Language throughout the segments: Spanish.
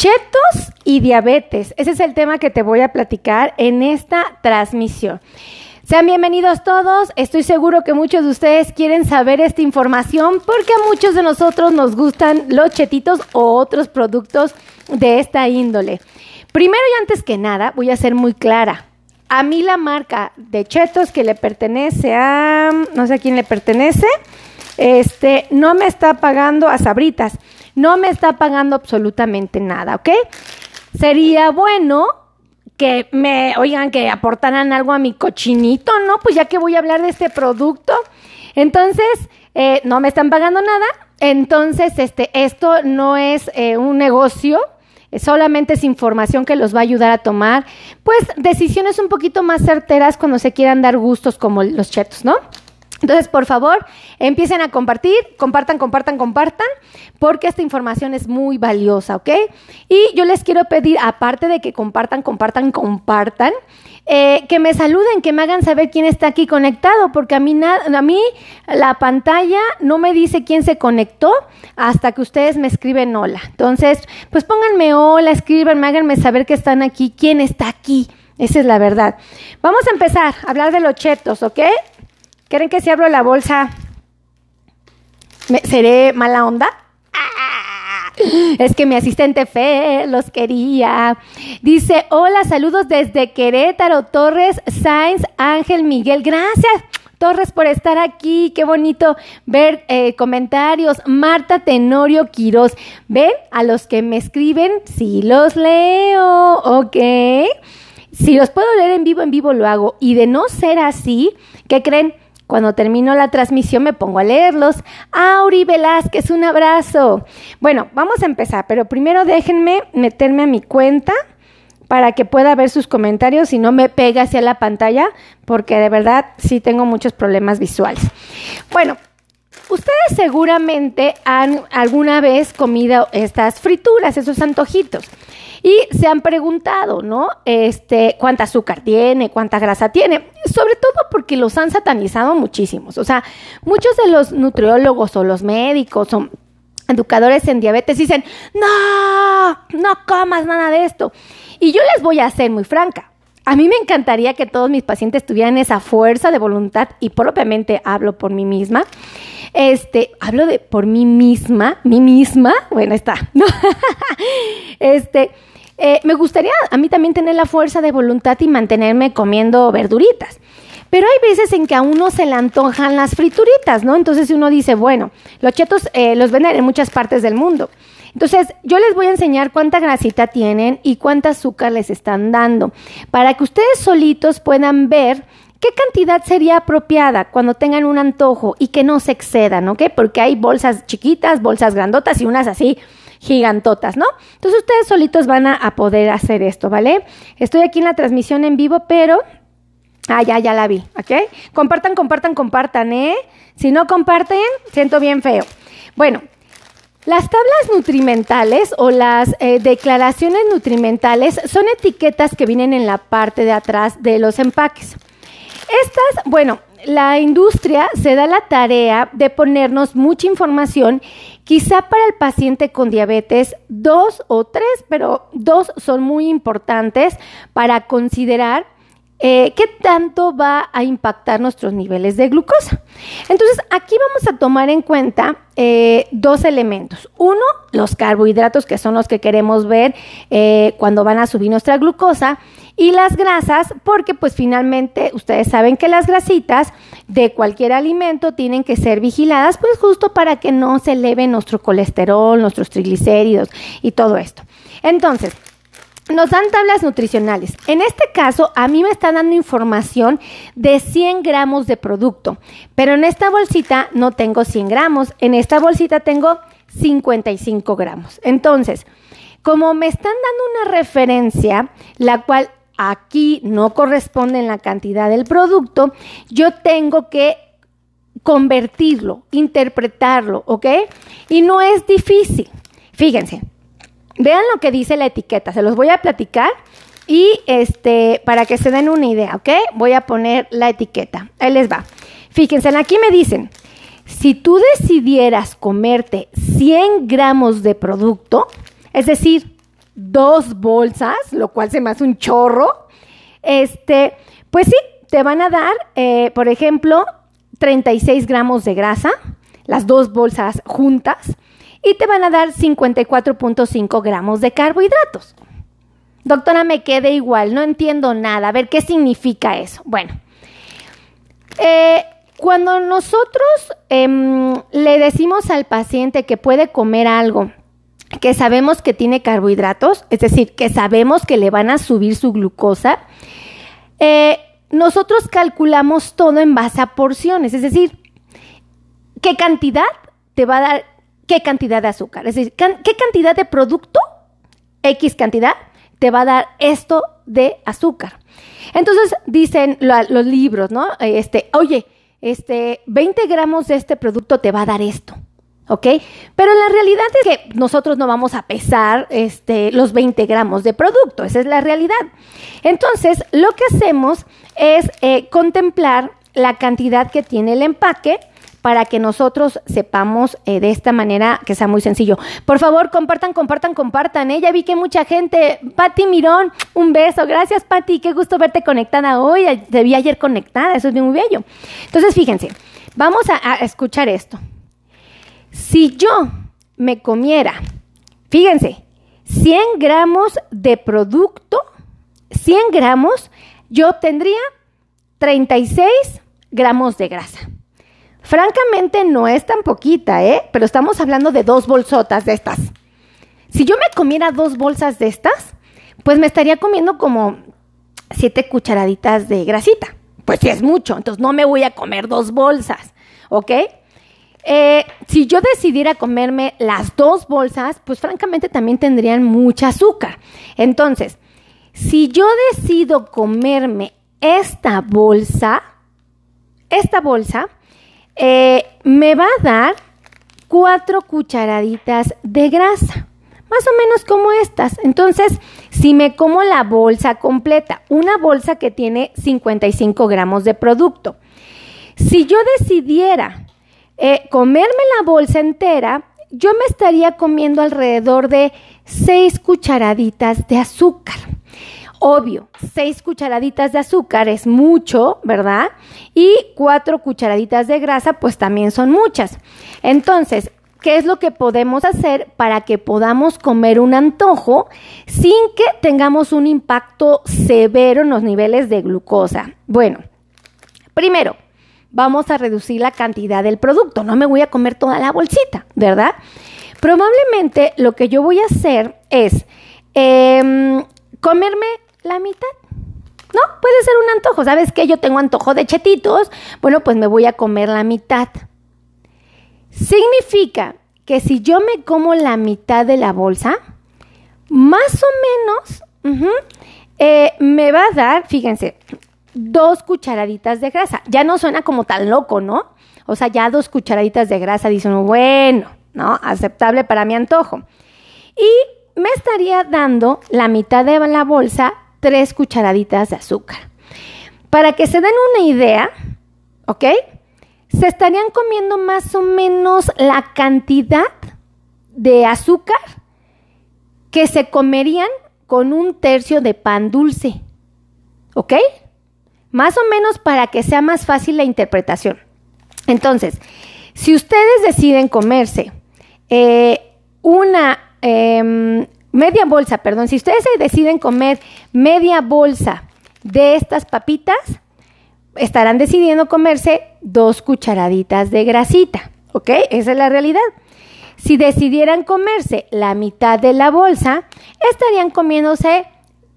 Chetos y diabetes. Ese es el tema que te voy a platicar en esta transmisión. Sean bienvenidos todos. Estoy seguro que muchos de ustedes quieren saber esta información porque a muchos de nosotros nos gustan los chetitos o otros productos de esta índole. Primero y antes que nada, voy a ser muy clara. A mí la marca de chetos que le pertenece a, no sé a quién le pertenece, este, no me está pagando a Sabritas, no me está pagando absolutamente nada, ¿ok? Sería bueno que me, oigan, que aportaran algo a mi cochinito, ¿no? Pues ya que voy a hablar de este producto. Entonces, eh, no me están pagando nada. Entonces, este, esto no es eh, un negocio, solamente es información que los va a ayudar a tomar, pues, decisiones un poquito más certeras cuando se quieran dar gustos como los chetos, ¿no? Entonces, por favor, empiecen a compartir, compartan, compartan, compartan, porque esta información es muy valiosa, ¿ok? Y yo les quiero pedir, aparte de que compartan, compartan, compartan, eh, que me saluden, que me hagan saber quién está aquí conectado, porque a mí, a mí la pantalla no me dice quién se conectó hasta que ustedes me escriben hola. Entonces, pues pónganme hola, escríbanme, háganme saber que están aquí, quién está aquí. Esa es la verdad. Vamos a empezar a hablar de los chetos, ¿ok? ¿Quieren que si abro la bolsa seré mala onda? Ah, es que mi asistente Fe los quería. Dice, hola, saludos desde Querétaro, Torres, Sainz, Ángel, Miguel. Gracias. Torres por estar aquí, qué bonito ver eh, comentarios. Marta Tenorio Quiroz, ven a los que me escriben, sí los leo, ok. Si los puedo leer en vivo, en vivo lo hago. Y de no ser así, ¿qué creen? Cuando termino la transmisión me pongo a leerlos. Auri Velázquez, un abrazo. Bueno, vamos a empezar, pero primero déjenme meterme a mi cuenta para que pueda ver sus comentarios y no me pegue hacia la pantalla, porque de verdad sí tengo muchos problemas visuales. Bueno, ustedes seguramente han alguna vez comido estas frituras, esos antojitos. Y se han preguntado, ¿no? Este, cuánta azúcar tiene, cuánta grasa tiene, sobre todo porque los han satanizado muchísimos. O sea, muchos de los nutriólogos o los médicos o educadores en diabetes dicen, no, no comas nada de esto. Y yo les voy a ser muy franca. A mí me encantaría que todos mis pacientes tuvieran esa fuerza de voluntad y propiamente hablo por mí misma. Este, hablo de por mí misma, mí misma, bueno, está, ¿no? este, eh, me gustaría a mí también tener la fuerza de voluntad y mantenerme comiendo verduritas. Pero hay veces en que a uno se le antojan las frituritas, ¿no? Entonces uno dice, bueno, los chetos eh, los venden en muchas partes del mundo. Entonces, yo les voy a enseñar cuánta grasita tienen y cuánta azúcar les están dando, para que ustedes solitos puedan ver qué cantidad sería apropiada cuando tengan un antojo y que no se excedan, ¿ok? Porque hay bolsas chiquitas, bolsas grandotas y unas así gigantotas, ¿no? Entonces ustedes solitos van a, poder hacer esto, ¿vale? Estoy aquí en la transmisión en vivo, pero Ah, ya, ya la vi, ¿ok? Compartan, compartan, compartan, ¿eh? Si no comparten, siento bien feo. Bueno, las tablas nutrimentales o las eh, declaraciones nutrimentales son etiquetas que vienen en la parte de atrás de los empaques. Estas, bueno, la industria se da la tarea de ponernos mucha información, quizá para el paciente con diabetes, dos o tres, pero dos son muy importantes para considerar eh, qué tanto va a impactar nuestros niveles de glucosa. Entonces, aquí vamos a tomar en cuenta eh, dos elementos. Uno, los carbohidratos, que son los que queremos ver eh, cuando van a subir nuestra glucosa, y las grasas, porque pues finalmente ustedes saben que las grasitas de cualquier alimento tienen que ser vigiladas, pues justo para que no se eleve nuestro colesterol, nuestros triglicéridos y todo esto. Entonces, nos dan tablas nutricionales. En este caso, a mí me está dando información de 100 gramos de producto, pero en esta bolsita no tengo 100 gramos, en esta bolsita tengo 55 gramos. Entonces, como me están dando una referencia, la cual aquí no corresponde en la cantidad del producto, yo tengo que convertirlo, interpretarlo, ¿ok? Y no es difícil. Fíjense, Vean lo que dice la etiqueta, se los voy a platicar y este para que se den una idea, ¿ok? Voy a poner la etiqueta. Ahí les va. Fíjense, aquí me dicen, si tú decidieras comerte 100 gramos de producto, es decir, dos bolsas, lo cual se me hace un chorro, este, pues sí, te van a dar, eh, por ejemplo, 36 gramos de grasa, las dos bolsas juntas, y te van a dar 54.5 gramos de carbohidratos. Doctora, me quedé igual, no entiendo nada. A ver, ¿qué significa eso? Bueno, eh, cuando nosotros em, le decimos al paciente que puede comer algo que sabemos que tiene carbohidratos, es decir, que sabemos que le van a subir su glucosa, eh, nosotros calculamos todo en base a porciones, es decir, qué cantidad te va a dar qué cantidad de azúcar, es decir, qué cantidad de producto, X cantidad, te va a dar esto de azúcar. Entonces dicen los libros, ¿no? Este, oye, este, 20 gramos de este producto te va a dar esto. ¿Ok? Pero la realidad es que nosotros no vamos a pesar este, los 20 gramos de producto, esa es la realidad. Entonces, lo que hacemos es eh, contemplar la cantidad que tiene el empaque para que nosotros sepamos eh, de esta manera que sea muy sencillo. Por favor, compartan, compartan, compartan. ¿eh? Ya vi que mucha gente. Pati Mirón, un beso. Gracias, Pati. Qué gusto verte conectada hoy. Te vi ayer conectada. Eso es muy bello. Entonces, fíjense, vamos a, a escuchar esto. Si yo me comiera, fíjense, 100 gramos de producto, 100 gramos, yo obtendría 36 gramos de grasa. Francamente no es tan poquita, ¿eh? Pero estamos hablando de dos bolsotas de estas. Si yo me comiera dos bolsas de estas, pues me estaría comiendo como siete cucharaditas de grasita. Pues sí es mucho, entonces no me voy a comer dos bolsas, ¿ok? Eh, si yo decidiera comerme las dos bolsas, pues francamente también tendrían mucha azúcar. Entonces, si yo decido comerme esta bolsa, esta bolsa, eh, me va a dar cuatro cucharaditas de grasa, más o menos como estas. Entonces, si me como la bolsa completa, una bolsa que tiene 55 gramos de producto, si yo decidiera eh, comerme la bolsa entera, yo me estaría comiendo alrededor de 6 cucharaditas de azúcar. Obvio, 6 cucharaditas de azúcar es mucho, ¿verdad? Y 4 cucharaditas de grasa, pues también son muchas. Entonces, ¿qué es lo que podemos hacer para que podamos comer un antojo sin que tengamos un impacto severo en los niveles de glucosa? Bueno, primero, vamos a reducir la cantidad del producto. No me voy a comer toda la bolsita, ¿verdad? Probablemente lo que yo voy a hacer es em, comerme la mitad. No, puede ser un antojo. ¿Sabes qué? Yo tengo antojo de chetitos. Bueno, pues me voy a comer la mitad. Significa que si yo me como la mitad de la bolsa, más o menos eh, me va a dar, fíjense, dos cucharaditas de grasa. Ya no suena como tan loco, ¿no? O sea, ya dos cucharaditas de grasa, dicen, bueno, ¿no? Aceptable para mi antojo. Y me estaría dando la mitad de la bolsa, tres cucharaditas de azúcar. Para que se den una idea, ¿ok? Se estarían comiendo más o menos la cantidad de azúcar que se comerían con un tercio de pan dulce. ¿Ok? Más o menos para que sea más fácil la interpretación. Entonces, si ustedes deciden comerse eh, una em, media bolsa, perdón, si ustedes deciden comer media bolsa de estas papitas, estarán decidiendo comerse dos cucharaditas de grasita, ¿ok? Esa es la realidad. Si decidieran comerse la mitad de la bolsa, estarían comiéndose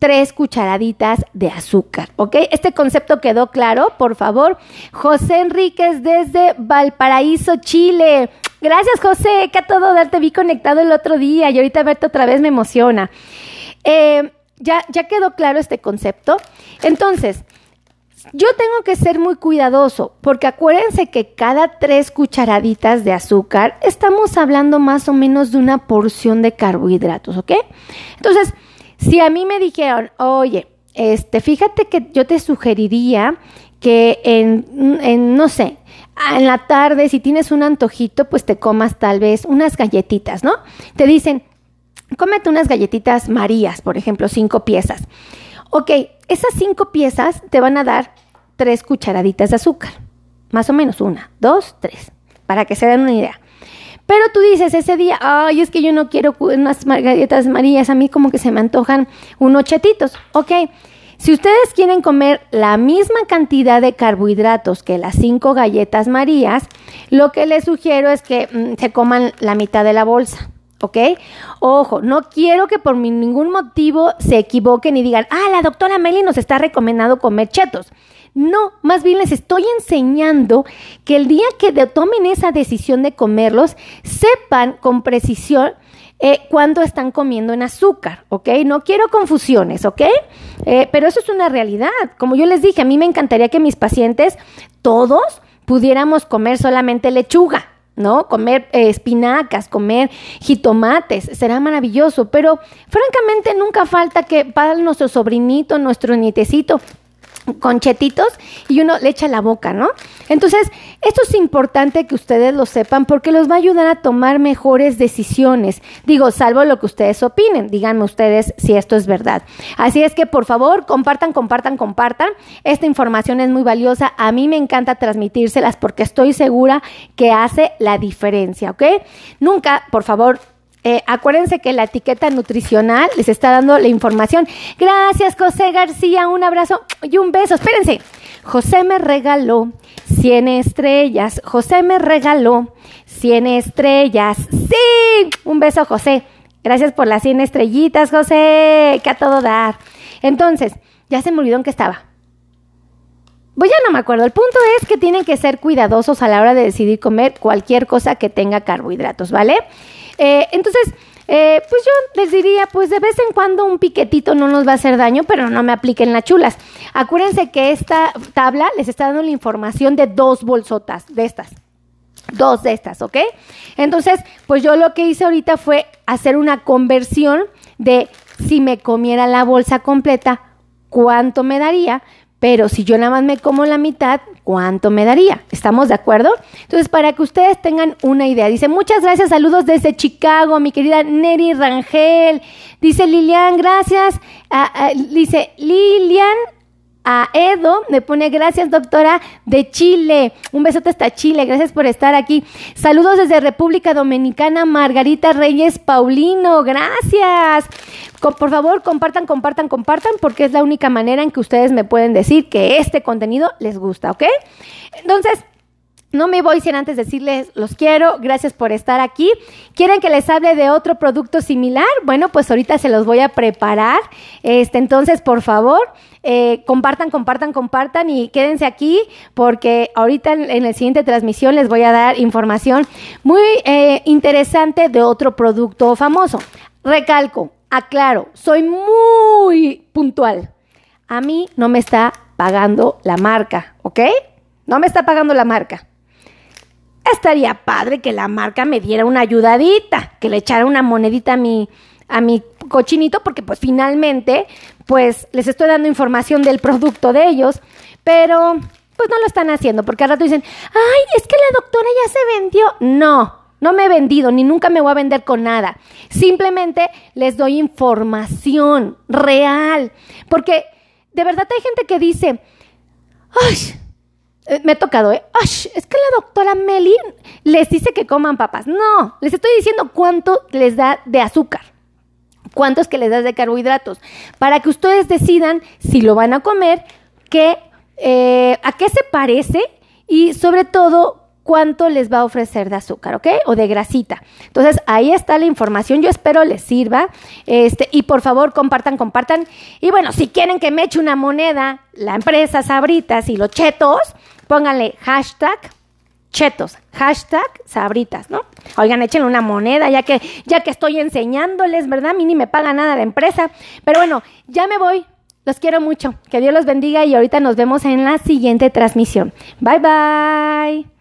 tres cucharaditas de azúcar, ¿ok? Este concepto quedó claro, por favor. José Enríquez desde Valparaíso, Chile. Gracias, José, que a todo dar te vi conectado el otro día y ahorita verte otra vez me emociona. Eh, ya quedó claro este concepto. Entonces, yo tengo que ser muy cuidadoso porque acuérdense que cada tres cucharaditas de azúcar estamos hablando más o menos de una porción de carbohidratos, ¿ok? Entonces, si a mí me dijeron, oye, este, fíjate que yo te sugeriría que en, no sé, en la tarde, si tienes un antojito, pues te comas tal vez unas galletitas, ¿no? Te dicen, cómete unas galletitas Marías, por ejemplo, cinco piezas. Ok, esas cinco piezas te van a dar tres cucharaditas de azúcar. Más o menos una, dos, tres, para que se den una idea. Pero tú dices ese día, ay, es que yo no quiero unas galletas Marías, a mí como que se me antojan unos chetitos. Ok, si ustedes quieren comer la misma cantidad de carbohidratos que las cinco galletas Marías, lo que les sugiero es que mm, se coman la mitad de la bolsa. ¿ok? Ojo, no quiero que por ningún motivo se equivoquen y digan, ah, la doctora Meli nos está recomendando comer chetos. No, más bien les estoy enseñando que el día que tomen esa decisión de comerlos, sepan con precisión eh, cuándo están comiendo en azúcar, ¿ok? No quiero confusiones, ¿ok? Eh, pero eso es una realidad. Como yo les dije, a mí me encantaría que mis pacientes, todos, pudiéramos comer solamente lechuga, ¿no? Comer eh, espinacas, comer jitomates, será maravilloso, pero francamente nunca falta que para nuestro sobrinito, nuestro nietecito, conchetitos y uno le echa la boca, ¿no? Entonces, esto es importante que ustedes lo sepan porque los va a ayudar a tomar mejores decisiones. Digo, salvo lo que ustedes opinen, díganme ustedes si esto es verdad. Así es que, por favor, compartan, compartan, compartan. Esta información es muy valiosa. A mí me encanta transmitírselas porque estoy segura que hace la diferencia, ¿ok? Nunca, por favor, eh, acuérdense que la etiqueta nutricional les está dando la información. Gracias, José García. Un abrazo y un beso. Espérense. José me regaló 100 estrellas. José me regaló 100 estrellas. Sí. Un beso, José. Gracias por las 100 estrellitas, José. Que a todo dar. Entonces, ya se me olvidó en qué estaba. Pues ya no me acuerdo. El punto es que tienen que ser cuidadosos a la hora de decidir comer cualquier cosa que tenga carbohidratos, ¿vale? Eh, entonces, eh, pues yo les diría, pues de vez en cuando un piquetito no nos va a hacer daño, pero no me apliquen las chulas. Acuérdense que esta tabla les está dando la información de dos bolsotas de estas. Dos de estas, ¿ok? Entonces, pues yo lo que hice ahorita fue hacer una conversión de si me comiera la bolsa completa, cuánto me daría, pero si yo nada más me como la mitad, ¿cuánto me daría? ¿Estamos de acuerdo? Entonces, para que ustedes tengan una idea, dice, muchas gracias, saludos desde Chicago, mi querida Neri Rangel. Dice Lilian, gracias. dice Lilian a Edo, me pone gracias doctora de Chile, un besote hasta Chile, gracias por estar aquí. Saludos desde República Dominicana, Margarita Reyes Paulino, gracias. por favor, compartan, compartan, compartan, porque es la única manera en que ustedes me pueden decir que este contenido les gusta, ¿ok? Entonces, no me voy sin antes decirles, los quiero, gracias por estar aquí. ¿Quieren que les hable de otro producto similar? Bueno, pues ahorita se los voy a preparar. Este, entonces, por favor, eh, compartan, compartan, compartan y quédense aquí porque ahorita en, la siguiente transmisión les voy a dar información muy eh, interesante de otro producto famoso. Recalco, aclaro, soy muy puntual. A mí no me está pagando la marca, ¿ok? No me está pagando la marca estaría padre que la marca me diera una ayudadita, que le echara una monedita a mi, a mi cochinito, porque pues finalmente, pues les estoy dando información del producto de ellos, pero pues no lo están haciendo, porque al rato dicen, ay, es que la doctora ya se vendió. No, no me he vendido, ni nunca me voy a vender con nada. Simplemente les doy información real, porque de verdad hay gente que dice, ay, me ha tocado, ¿eh? es que la doctora Meli les dice que coman papas. No, les estoy diciendo cuánto les da de azúcar, cuánto es que les da de carbohidratos, para que ustedes decidan si lo van a comer, qué, eh, a qué se parece y sobre todo cuánto les va a ofrecer de azúcar, ¿ok? O de grasita. Entonces, ahí está la información. Yo espero les sirva. Este, y por favor, compartan, compartan. Y bueno, si quieren que me eche una moneda, la empresa Sabritas y los chetos, pónganle hashtag chetos, hashtag sabritas, ¿no? Oigan, échenle una moneda, ya que, ya que estoy enseñándoles, ¿verdad? A mí ni me paga nada la empresa. Pero bueno, ya me voy. Los quiero mucho. Que Dios los bendiga y ahorita nos vemos en la siguiente transmisión. Bye bye.